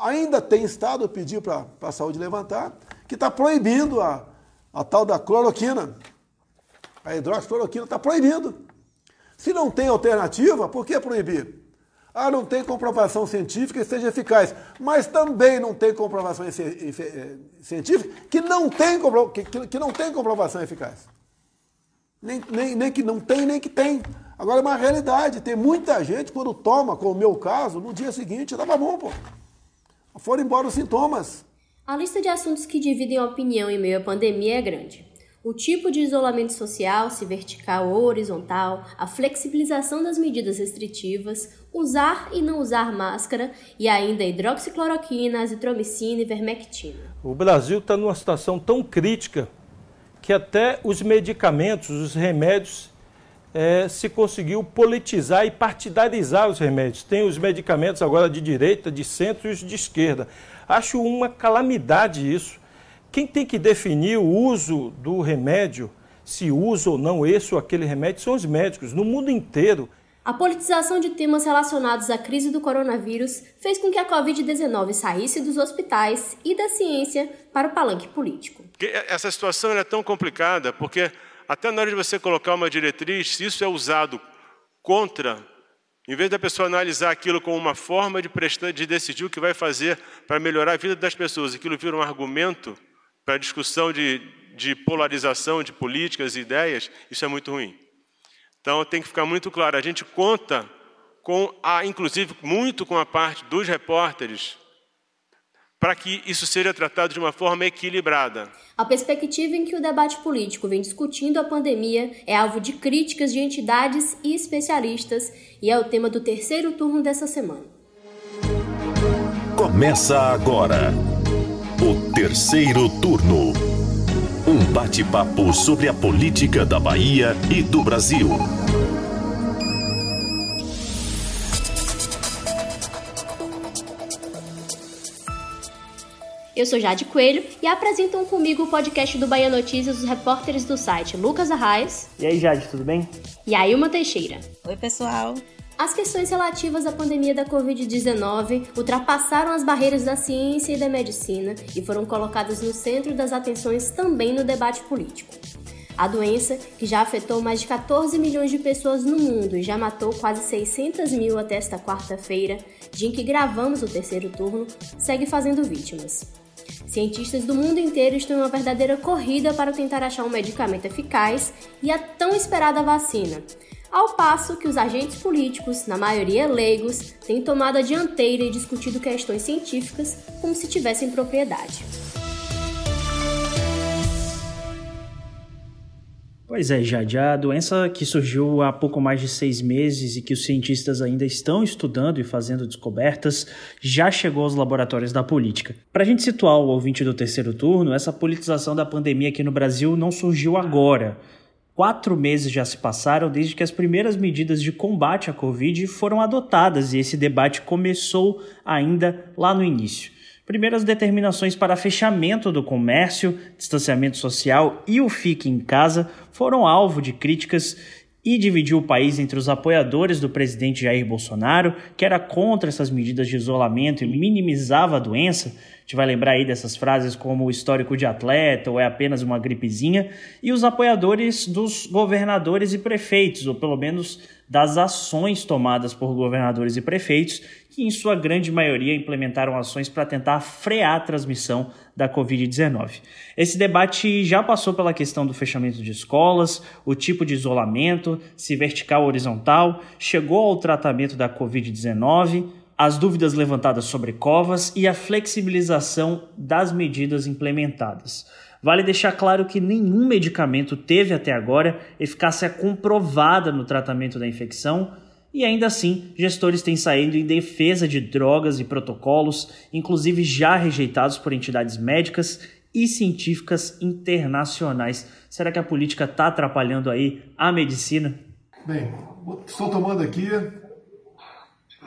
Ainda tem estado, eu pedi para a saúde levantar, que está proibindo a, a tal da cloroquina. A hidroxicloroquina está proibindo. Se não tem alternativa, por que proibir? Ah, não tem comprovação científica que seja eficaz. Mas também não tem comprovação eh, científica que não tem, que, que não tem comprovação eficaz. Nem, nem, nem que não tem, nem que tem. Agora é uma realidade. Tem muita gente, quando toma, como o meu caso, no dia seguinte, estava bom, pô. Foram embora os sintomas. A lista de assuntos que dividem a opinião em meio à pandemia é grande o tipo de isolamento social, se vertical ou horizontal, a flexibilização das medidas restritivas, usar e não usar máscara e ainda hidroxicloroquina, azitromicina e vermectina. O Brasil está numa situação tão crítica que até os medicamentos, os remédios, é, se conseguiu politizar e partidarizar os remédios. Tem os medicamentos agora de direita, de centro e os de esquerda. Acho uma calamidade isso. Quem tem que definir o uso do remédio, se usa ou não esse ou aquele remédio, são os médicos, no mundo inteiro. A politização de temas relacionados à crise do coronavírus fez com que a Covid-19 saísse dos hospitais e da ciência para o palanque político. Essa situação é tão complicada porque, até na hora de você colocar uma diretriz, se isso é usado contra, em vez da pessoa analisar aquilo como uma forma de, prestar, de decidir o que vai fazer para melhorar a vida das pessoas, aquilo vira um argumento para discussão de, de polarização de políticas e ideias, isso é muito ruim. Então tem que ficar muito claro, a gente conta com a, inclusive muito com a parte dos repórteres, para que isso seja tratado de uma forma equilibrada. A perspectiva em que o debate político vem discutindo a pandemia é alvo de críticas de entidades e especialistas e é o tema do terceiro turno dessa semana. Começa agora o terceiro turno. Um bate-papo sobre a política da Bahia e do Brasil. Eu sou Jade Coelho e apresentam comigo o podcast do Bahia Notícias os repórteres do site Lucas Arraes. E aí, Jade, tudo bem? E Ailma Teixeira. Oi, pessoal. As questões relativas à pandemia da Covid-19 ultrapassaram as barreiras da ciência e da medicina e foram colocadas no centro das atenções também no debate político. A doença, que já afetou mais de 14 milhões de pessoas no mundo e já matou quase 600 mil até esta quarta-feira, dia em que gravamos o terceiro turno, segue fazendo vítimas. Cientistas do mundo inteiro estão em uma verdadeira corrida para tentar achar um medicamento eficaz e a tão esperada vacina, ao passo que os agentes políticos, na maioria leigos, têm tomado a dianteira e discutido questões científicas como se tivessem propriedade. Pois é, Jade, a doença que surgiu há pouco mais de seis meses e que os cientistas ainda estão estudando e fazendo descobertas já chegou aos laboratórios da política. Para a gente situar o ouvinte do terceiro turno, essa politização da pandemia aqui no Brasil não surgiu agora. Quatro meses já se passaram desde que as primeiras medidas de combate à Covid foram adotadas e esse debate começou ainda lá no início. Primeiras determinações para fechamento do comércio, distanciamento social e o fique em casa foram alvo de críticas e dividiu o país entre os apoiadores do presidente Jair Bolsonaro, que era contra essas medidas de isolamento e minimizava a doença. Gente vai lembrar aí dessas frases como histórico de atleta ou é apenas uma gripezinha, e os apoiadores dos governadores e prefeitos, ou pelo menos das ações tomadas por governadores e prefeitos, que em sua grande maioria implementaram ações para tentar frear a transmissão da Covid-19. Esse debate já passou pela questão do fechamento de escolas, o tipo de isolamento, se vertical ou horizontal, chegou ao tratamento da Covid-19, as dúvidas levantadas sobre covas e a flexibilização das medidas implementadas. Vale deixar claro que nenhum medicamento teve até agora eficácia comprovada no tratamento da infecção e ainda assim, gestores têm saído em defesa de drogas e protocolos, inclusive já rejeitados por entidades médicas e científicas internacionais. Será que a política está atrapalhando aí a medicina? Bem, estou tomando aqui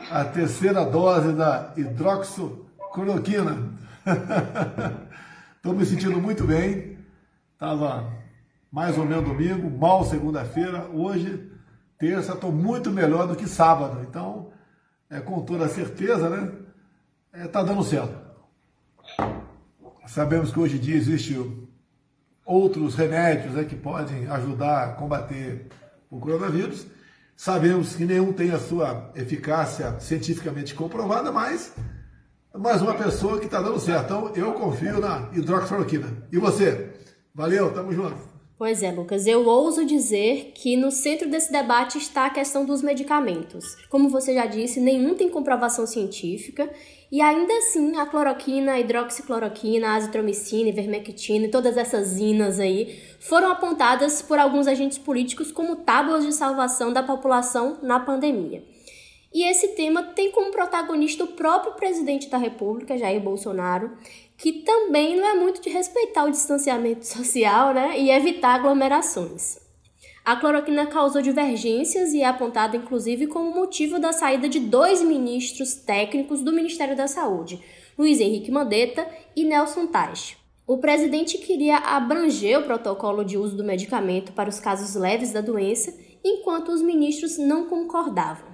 a terceira dose da hidroxicloroquina. Estou me sentindo muito bem. Estava mais ou menos domingo, mal segunda-feira. Hoje terça estou muito melhor do que sábado. Então, é com toda certeza, né? está é, tá dando certo. Sabemos que hoje em dia existem outros remédios né, que podem ajudar a combater o coronavírus. Sabemos que nenhum tem a sua eficácia cientificamente comprovada, mas mais uma pessoa que está dando certo. Então eu confio na hidroxicloroquina. E você? Valeu, tamo junto. Pois é, Lucas, eu ouso dizer que no centro desse debate está a questão dos medicamentos. Como você já disse, nenhum tem comprovação científica e ainda assim a cloroquina, a hidroxicloroquina, a azitromicina, ivermectina e todas essas inas aí foram apontadas por alguns agentes políticos como tábuas de salvação da população na pandemia. E esse tema tem como protagonista o próprio presidente da República, Jair Bolsonaro, que também não é muito de respeitar o distanciamento social né, e evitar aglomerações. A cloroquina causou divergências e é apontada inclusive como motivo da saída de dois ministros técnicos do Ministério da Saúde, Luiz Henrique Mandetta e Nelson Teich. O presidente queria abranger o protocolo de uso do medicamento para os casos leves da doença, enquanto os ministros não concordavam.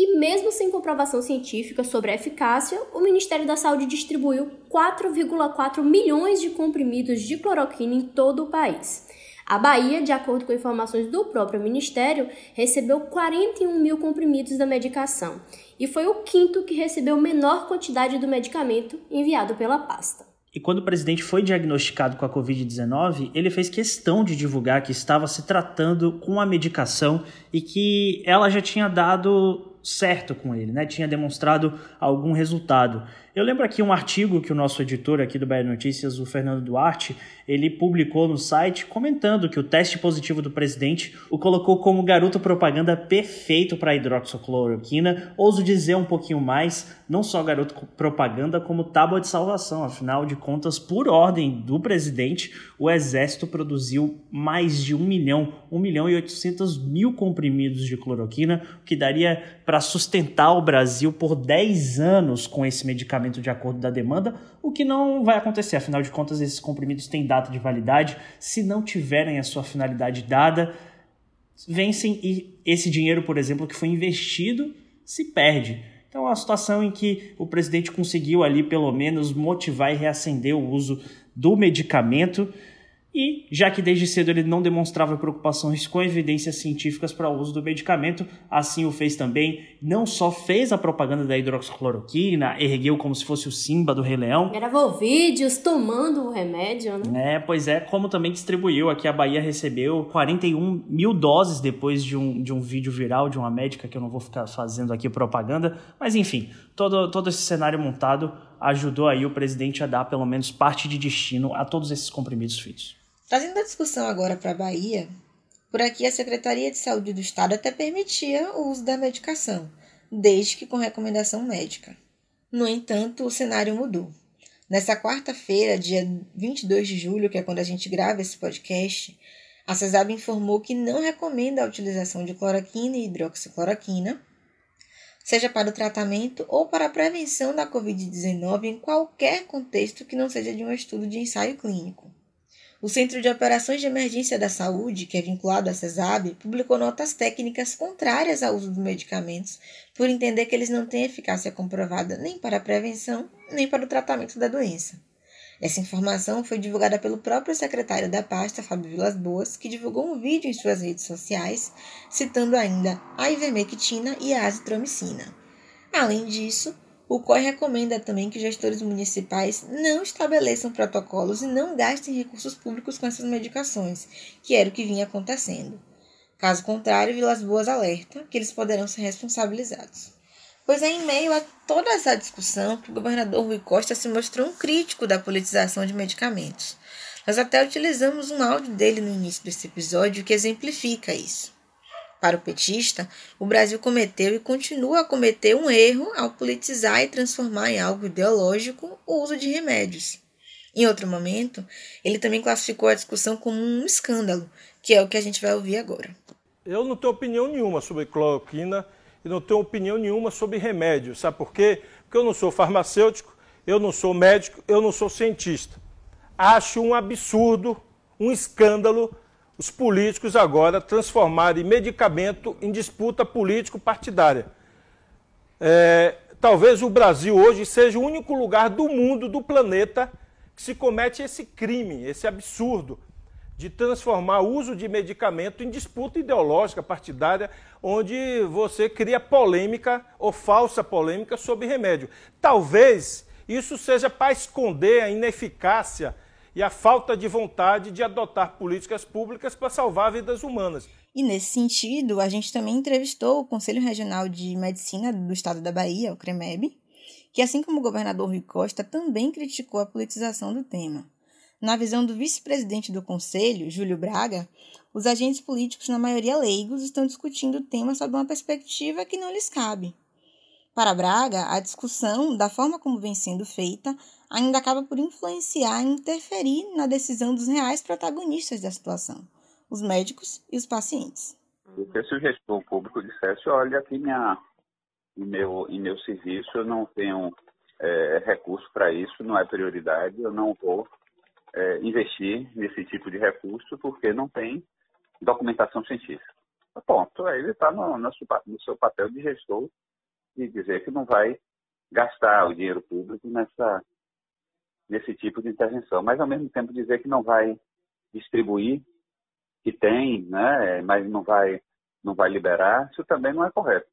E mesmo sem comprovação científica sobre a eficácia, o Ministério da Saúde distribuiu 4,4 milhões de comprimidos de cloroquina em todo o país. A Bahia, de acordo com informações do próprio Ministério, recebeu 41 mil comprimidos da medicação e foi o quinto que recebeu menor quantidade do medicamento enviado pela pasta. E quando o presidente foi diagnosticado com a Covid-19, ele fez questão de divulgar que estava se tratando com a medicação e que ela já tinha dado certo com ele, né? Tinha demonstrado algum resultado. Eu lembro aqui um artigo que o nosso editor aqui do Bahia Notícias, o Fernando Duarte, ele publicou no site comentando que o teste positivo do presidente o colocou como garoto propaganda perfeito para hidroxicloroquina. Ouso dizer um pouquinho mais, não só garoto propaganda, como tábua de salvação. Afinal de contas, por ordem do presidente, o exército produziu mais de um milhão, um milhão e oitocentos mil comprimidos de cloroquina, o que daria para sustentar o Brasil por 10 anos com esse medicamento de acordo da demanda, o que não vai acontecer. Afinal de contas, esses comprimidos têm data de validade. Se não tiverem a sua finalidade dada, vencem e esse dinheiro, por exemplo, que foi investido, se perde. Então, é uma situação em que o presidente conseguiu ali, pelo menos, motivar e reacender o uso do medicamento e, já que desde cedo ele não demonstrava preocupações com evidências científicas para o uso do medicamento, assim o fez também. Não só fez a propaganda da hidroxicloroquina, ergueu como se fosse o Simba do Rei Leão. Gravou vídeos tomando o remédio, né? É, pois é, como também distribuiu. Aqui a Bahia recebeu 41 mil doses depois de um, de um vídeo viral de uma médica, que eu não vou ficar fazendo aqui propaganda. Mas enfim, todo, todo esse cenário montado ajudou aí o presidente a dar pelo menos parte de destino a todos esses comprimidos feitos. Trazendo a discussão agora para a Bahia, por aqui a Secretaria de Saúde do Estado até permitia o uso da medicação, desde que com recomendação médica. No entanto, o cenário mudou. Nessa quarta-feira, dia 22 de julho, que é quando a gente grava esse podcast, a CESAB informou que não recomenda a utilização de cloroquina e hidroxicloroquina, seja para o tratamento ou para a prevenção da Covid-19 em qualquer contexto que não seja de um estudo de ensaio clínico. O Centro de Operações de Emergência da Saúde, que é vinculado à CESAB, publicou notas técnicas contrárias ao uso dos medicamentos, por entender que eles não têm eficácia comprovada nem para a prevenção, nem para o tratamento da doença. Essa informação foi divulgada pelo próprio secretário da pasta, Fábio Vilas Boas, que divulgou um vídeo em suas redes sociais, citando ainda a ivermectina e a azitromicina. Além disso, o COI recomenda também que gestores municipais não estabeleçam protocolos e não gastem recursos públicos com essas medicações, que era o que vinha acontecendo. Caso contrário, Vilas Boas alerta que eles poderão ser responsabilizados. Pois é em meio a toda essa discussão que o governador Rui Costa se mostrou um crítico da politização de medicamentos. Nós até utilizamos um áudio dele no início desse episódio que exemplifica isso. Para o petista, o Brasil cometeu e continua a cometer um erro ao politizar e transformar em algo ideológico o uso de remédios. Em outro momento, ele também classificou a discussão como um escândalo, que é o que a gente vai ouvir agora. Eu não tenho opinião nenhuma sobre cloroquina e não tenho opinião nenhuma sobre remédio. Sabe por quê? Porque eu não sou farmacêutico, eu não sou médico, eu não sou cientista. Acho um absurdo, um escândalo os políticos agora transformarem medicamento em disputa político-partidária. É, talvez o Brasil hoje seja o único lugar do mundo, do planeta, que se comete esse crime, esse absurdo de transformar o uso de medicamento em disputa ideológica partidária, onde você cria polêmica ou falsa polêmica sobre remédio. Talvez isso seja para esconder a ineficácia e a falta de vontade de adotar políticas públicas para salvar vidas humanas. E nesse sentido, a gente também entrevistou o Conselho Regional de Medicina do Estado da Bahia, o CREMEB, que assim como o governador Rui Costa também criticou a politização do tema. Na visão do vice-presidente do Conselho, Júlio Braga, os agentes políticos, na maioria leigos, estão discutindo o tema sob uma perspectiva que não lhes cabe. Para Braga, a discussão, da forma como vem sendo feita, ainda acaba por influenciar e interferir na decisão dos reais protagonistas da situação, os médicos e os pacientes. Porque se o gestor público dissesse, olha, aqui minha, em, meu, em meu serviço eu não tenho é, recurso para isso, não é prioridade, eu não vou é, investir nesse tipo de recurso porque não tem documentação científica. Ponto. Aí ele está no, no, seu papel de gestor de dizer que não vai gastar o dinheiro público nessa, nesse tipo de intervenção, mas ao mesmo tempo dizer que não vai distribuir, que tem, né, mas não vai, não vai liberar, isso também não é correto.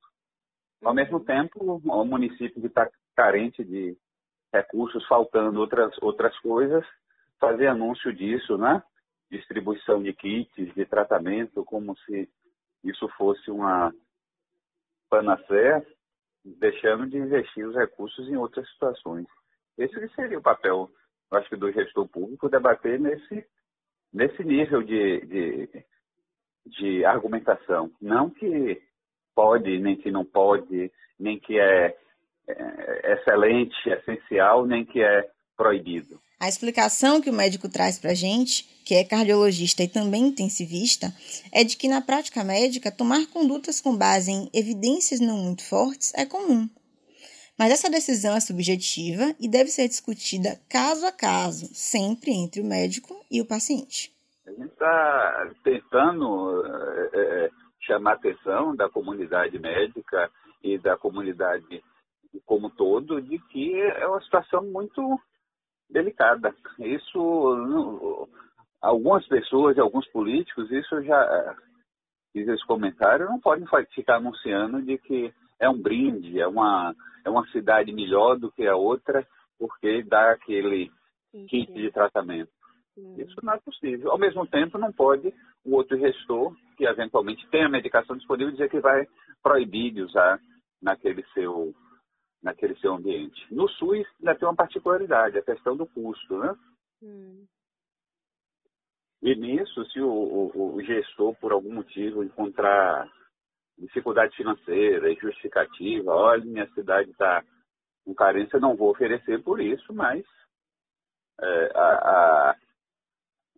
Ao mesmo tempo, o município que está carente de recursos, faltando outras, outras coisas, fazer anúncio disso, né? Distribuição de kits de tratamento, como se isso fosse uma panacea, deixando de investir os recursos em outras situações. Esse seria o papel, acho que, do gestor público, debater nesse, nesse nível de, de, de argumentação. Não que pode, nem que não pode, nem que é, é excelente, essencial, nem que é proibido. A explicação que o médico traz para a gente, que é cardiologista e também intensivista, é de que na prática médica tomar condutas com base em evidências não muito fortes é comum. Mas essa decisão é subjetiva e deve ser discutida caso a caso, sempre entre o médico e o paciente. A gente está tentando é, chamar a atenção da comunidade médica e da comunidade como todo de que é uma situação muito delicada. Isso, algumas pessoas alguns políticos, isso já fiz esse comentário, não podem ficar anunciando de que é um brinde, é uma, é uma cidade melhor do que a outra, porque dá aquele kit de tratamento. Isso não é possível. Ao mesmo tempo, não pode o outro gestor, que eventualmente tem a medicação disponível, dizer que vai proibir de usar naquele seu naquele seu ambiente. No SUS ainda tem uma particularidade, a questão do custo, né? Hum. E nisso, se o, o, o, gestor, por algum motivo, encontrar dificuldade financeira justificativa, olha, minha cidade está com carência, não vou oferecer por isso, mas é, a, a,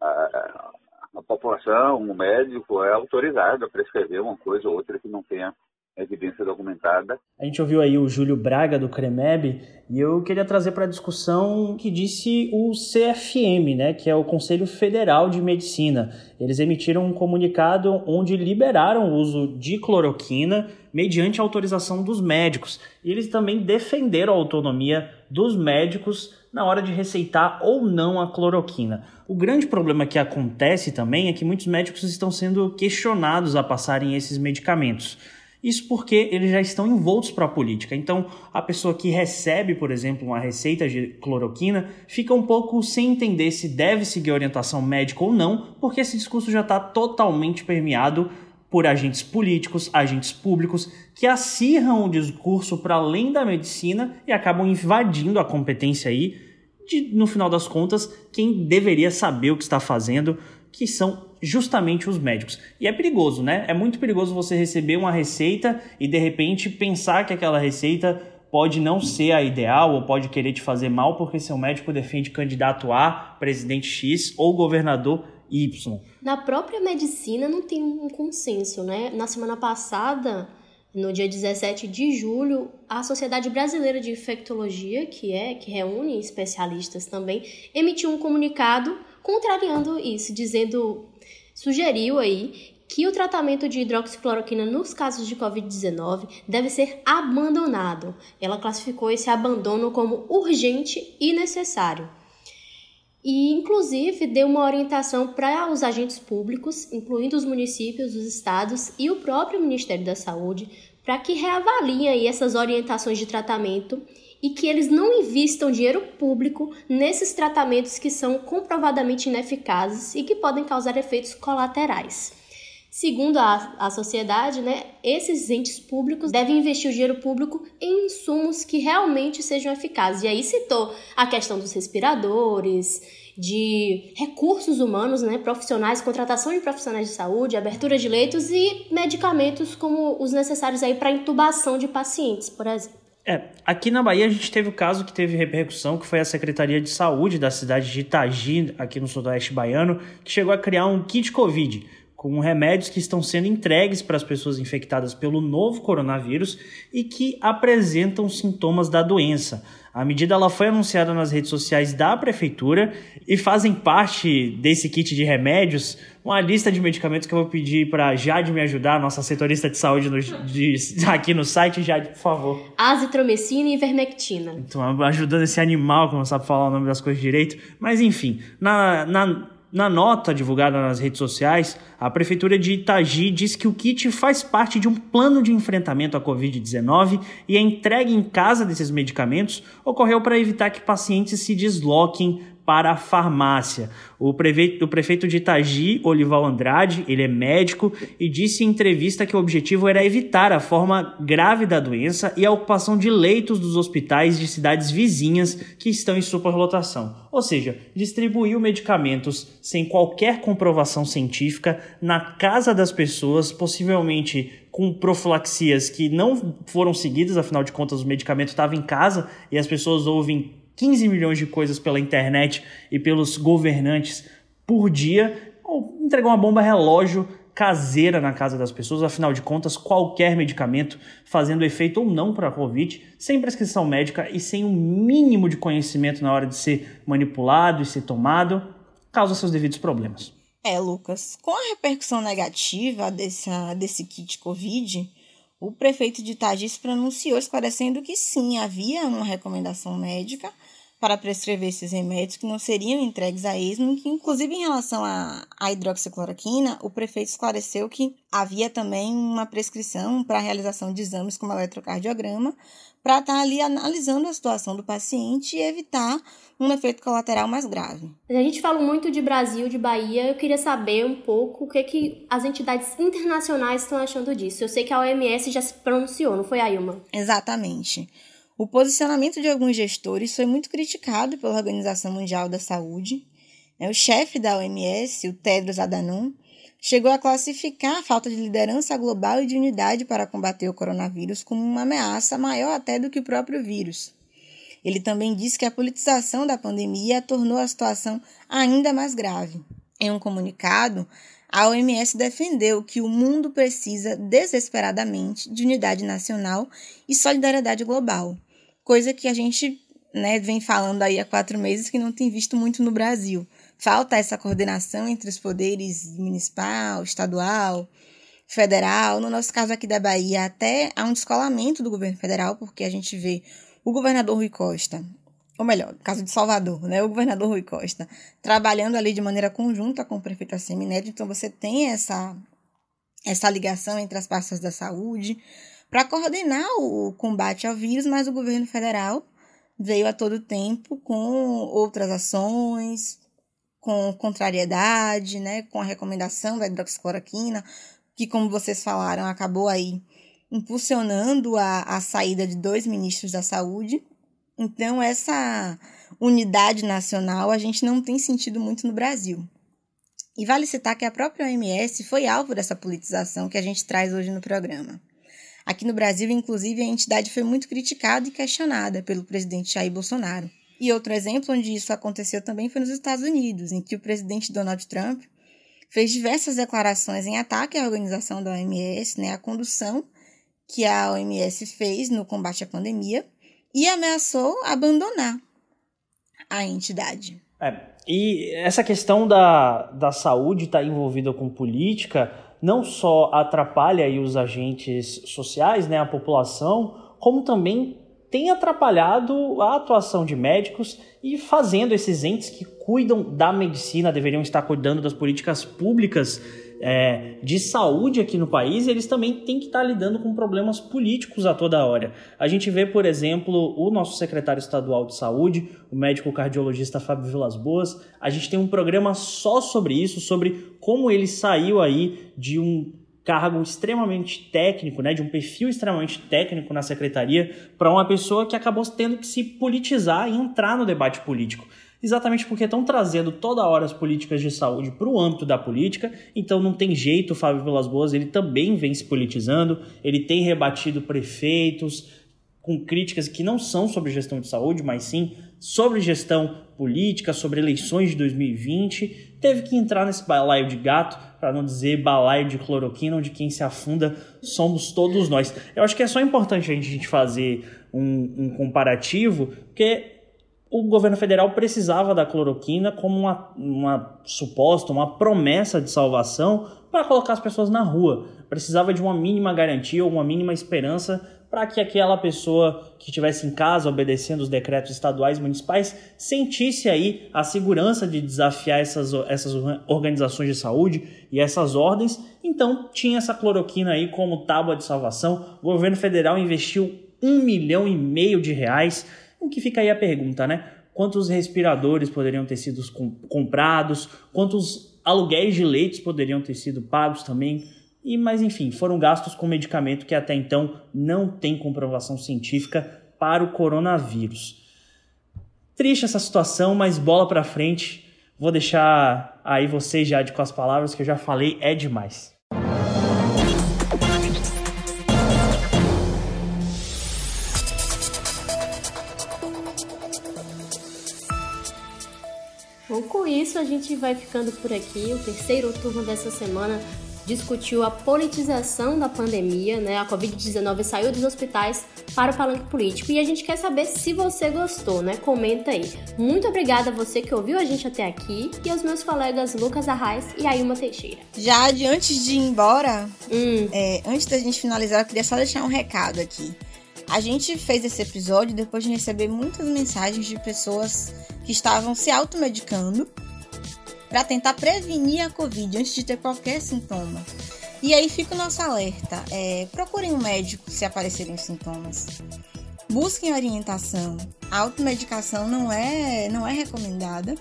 a, a população, o médico é autorizado a prescrever uma coisa ou outra que não tenha evidência documentada. A gente ouviu aí o Júlio Braga do CREMEB e eu queria trazer para a discussão o que disse o CFM, né, que é o Conselho Federal de Medicina. Eles emitiram um comunicado onde liberaram o uso de cloroquina mediante autorização dos médicos. E eles também defenderam a autonomia dos médicos na hora de receitar ou não a cloroquina. O grande problema que acontece também é que muitos médicos estão sendo questionados a passarem esses medicamentos. Isso porque eles já estão envoltos para a política. Então, a pessoa que recebe, por exemplo, uma receita de cloroquina fica um pouco sem entender se deve seguir orientação médica ou não, porque esse discurso já está totalmente permeado por agentes políticos, agentes públicos que acirram o discurso para além da medicina e acabam invadindo a competência aí de, no final das contas, quem deveria saber o que está fazendo, que são justamente os médicos. E é perigoso, né? É muito perigoso você receber uma receita e de repente pensar que aquela receita pode não ser a ideal ou pode querer te fazer mal porque seu médico defende candidato A, presidente X ou governador Y. Na própria medicina não tem um consenso, né? Na semana passada, no dia 17 de julho, a Sociedade Brasileira de Infectologia, que é que reúne especialistas também, emitiu um comunicado contrariando isso, dizendo sugeriu aí que o tratamento de hidroxicloroquina nos casos de Covid-19 deve ser abandonado. Ela classificou esse abandono como urgente e necessário. E, inclusive, deu uma orientação para os agentes públicos, incluindo os municípios, os estados e o próprio Ministério da Saúde, para que reavaliem essas orientações de tratamento e que eles não invistam dinheiro público nesses tratamentos que são comprovadamente ineficazes e que podem causar efeitos colaterais. Segundo a, a sociedade, né, esses entes públicos devem investir o dinheiro público em insumos que realmente sejam eficazes. E aí citou a questão dos respiradores, de recursos humanos, né, profissionais, contratação de profissionais de saúde, abertura de leitos e medicamentos como os necessários aí para intubação de pacientes, por exemplo. É, aqui na Bahia a gente teve o caso que teve repercussão, que foi a Secretaria de Saúde da cidade de Itagi, aqui no sudoeste baiano, que chegou a criar um kit Covid com remédios que estão sendo entregues para as pessoas infectadas pelo novo coronavírus e que apresentam sintomas da doença. A medida ela foi anunciada nas redes sociais da prefeitura e fazem parte desse kit de remédios uma lista de medicamentos que eu vou pedir para Jade me ajudar, nossa setorista de saúde no, de, aqui no site. Jade, por favor. Azitromicina e ivermectina. Então, ajudando esse animal que não sabe falar o nome das coisas direito. Mas enfim, na, na na nota divulgada nas redes sociais, a Prefeitura de Itagi diz que o kit faz parte de um plano de enfrentamento à Covid-19 e a entrega em casa desses medicamentos ocorreu para evitar que pacientes se desloquem para a farmácia. O prefeito, o prefeito de Itagi, Olival Andrade, ele é médico e disse em entrevista que o objetivo era evitar a forma grave da doença e a ocupação de leitos dos hospitais de cidades vizinhas que estão em superlotação. Ou seja, distribuiu medicamentos sem qualquer comprovação científica na casa das pessoas, possivelmente com profilaxias que não foram seguidas, afinal de contas o medicamento estava em casa e as pessoas ouvem 15 milhões de coisas pela internet e pelos governantes por dia, ou entregar uma bomba relógio caseira na casa das pessoas, afinal de contas, qualquer medicamento fazendo efeito ou não para a Covid, sem prescrição médica e sem o um mínimo de conhecimento na hora de ser manipulado e ser tomado, causa seus devidos problemas. É, Lucas, com a repercussão negativa desse, desse kit Covid, o prefeito de Itagi se pronunciou esclarecendo que sim, havia uma recomendação médica para prescrever esses remédios que não seriam entregues a esmo, que inclusive em relação à, à hidroxicloroquina, o prefeito esclareceu que havia também uma prescrição para a realização de exames como eletrocardiograma, para estar tá ali analisando a situação do paciente e evitar um efeito colateral mais grave. A gente fala muito de Brasil, de Bahia, eu queria saber um pouco o que, que as entidades internacionais estão achando disso. Eu sei que a OMS já se pronunciou, não foi, Ailma? Exatamente. O posicionamento de alguns gestores foi muito criticado pela Organização Mundial da Saúde. O chefe da OMS, o Tedros Adhanom, chegou a classificar a falta de liderança global e de unidade para combater o coronavírus como uma ameaça maior até do que o próprio vírus. Ele também disse que a politização da pandemia tornou a situação ainda mais grave. Em um comunicado, a OMS defendeu que o mundo precisa desesperadamente de unidade nacional e solidariedade global coisa que a gente né, vem falando aí há quatro meses que não tem visto muito no Brasil. Falta essa coordenação entre os poderes municipal, estadual, federal. No nosso caso aqui da Bahia, até há um descolamento do governo federal, porque a gente vê o governador Rui Costa, ou melhor, no caso de Salvador, né, o governador Rui Costa, trabalhando ali de maneira conjunta com o prefeito Assemineto, então você tem essa, essa ligação entre as pastas da saúde, para coordenar o combate ao vírus, mas o governo federal veio a todo tempo com outras ações, com contrariedade, né, com a recomendação da hidroxicloroquina, que, como vocês falaram, acabou aí impulsionando a, a saída de dois ministros da saúde. Então, essa unidade nacional a gente não tem sentido muito no Brasil. E vale citar que a própria OMS foi alvo dessa politização que a gente traz hoje no programa. Aqui no Brasil, inclusive, a entidade foi muito criticada e questionada pelo presidente Jair Bolsonaro. E outro exemplo onde isso aconteceu também foi nos Estados Unidos, em que o presidente Donald Trump fez diversas declarações em ataque à organização da OMS, né, a condução que a OMS fez no combate à pandemia, e ameaçou abandonar a entidade. É, e essa questão da, da saúde estar tá envolvida com política não só atrapalha aí os agentes sociais, né, a população, como também tem atrapalhado a atuação de médicos e fazendo esses entes que cuidam da medicina, deveriam estar cuidando das políticas públicas é, de saúde aqui no país, eles também têm que estar lidando com problemas políticos a toda hora. A gente vê, por exemplo, o nosso secretário estadual de saúde, o médico cardiologista Fábio Vilas Boas, a gente tem um programa só sobre isso, sobre como ele saiu aí de um cargo extremamente técnico, né, de um perfil extremamente técnico na secretaria, para uma pessoa que acabou tendo que se politizar e entrar no debate político exatamente porque estão trazendo toda hora as políticas de saúde para o âmbito da política, então não tem jeito, o Fábio Vilas Boas, ele também vem se politizando, ele tem rebatido prefeitos com críticas que não são sobre gestão de saúde, mas sim sobre gestão política, sobre eleições de 2020, teve que entrar nesse balaio de gato, para não dizer balaio de cloroquina, onde quem se afunda somos todos nós. Eu acho que é só importante a gente fazer um, um comparativo, porque o governo federal precisava da cloroquina como uma, uma suposta, uma promessa de salvação para colocar as pessoas na rua. Precisava de uma mínima garantia uma mínima esperança para que aquela pessoa que estivesse em casa obedecendo os decretos estaduais e municipais sentisse aí a segurança de desafiar essas, essas organizações de saúde e essas ordens. Então tinha essa cloroquina aí como tábua de salvação. O governo federal investiu um milhão e meio de reais o que fica aí a pergunta, né? Quantos respiradores poderiam ter sido comprados? Quantos aluguéis de leitos poderiam ter sido pagos também? E, mas enfim, foram gastos com medicamento que até então não tem comprovação científica para o coronavírus. Triste essa situação, mas bola para frente. Vou deixar aí vocês já com as palavras que eu já falei, é demais. Bom, com isso a gente vai ficando por aqui. O terceiro turno dessa semana discutiu a politização da pandemia, né? A Covid-19 saiu dos hospitais para o palanque político e a gente quer saber se você gostou, né? Comenta aí. Muito obrigada a você que ouviu a gente até aqui e aos meus colegas Lucas Arraes e Ailma Teixeira. Já de antes de ir embora, hum. é, antes da gente finalizar, eu queria só deixar um recado aqui. A gente fez esse episódio depois de receber muitas mensagens de pessoas que estavam se automedicando para tentar prevenir a Covid antes de ter qualquer sintoma. E aí fica o nosso alerta: é, procurem um médico se aparecerem sintomas. Busquem orientação. A automedicação não é, não é recomendada,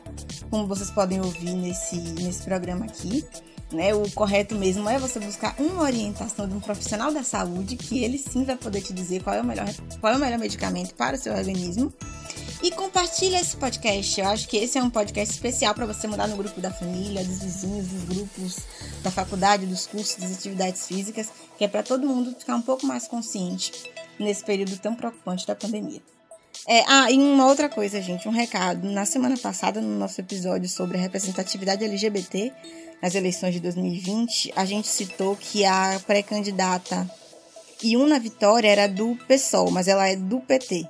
como vocês podem ouvir nesse, nesse programa aqui. Né? O correto mesmo é você buscar uma orientação de um profissional da saúde, que ele sim vai poder te dizer qual é o melhor, qual é o melhor medicamento para o seu organismo. E compartilha esse podcast. Eu acho que esse é um podcast especial para você mandar no grupo da família, dos vizinhos, dos grupos da faculdade, dos cursos, das atividades físicas, que é para todo mundo ficar um pouco mais consciente nesse período tão preocupante da pandemia. É, ah, e uma outra coisa, gente, um recado. Na semana passada, no nosso episódio sobre a representatividade LGBT, nas eleições de 2020, a gente citou que a pré-candidata Iuna Vitória era do PSOL, mas ela é do PT.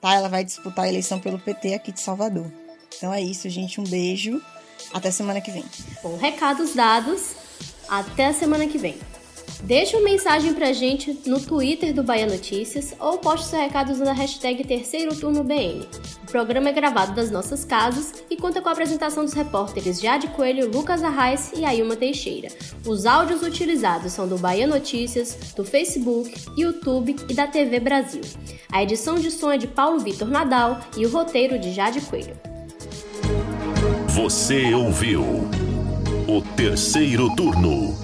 Tá? Ela vai disputar a eleição pelo PT aqui de Salvador. Então é isso, gente. Um beijo. Até semana que vem. Bom, recados dados. Até a semana que vem. Deixe uma mensagem pra gente no Twitter do Bahia Notícias ou poste seu recado usando a hashtag Terceiro Turno BN. O programa é gravado das nossas casas e conta com a apresentação dos repórteres Jade Coelho, Lucas Arraes e Ailma Teixeira. Os áudios utilizados são do Bahia Notícias, do Facebook, YouTube e da TV Brasil. A edição de som é de Paulo Vitor Nadal e o roteiro de Jade Coelho. Você ouviu o Terceiro Turno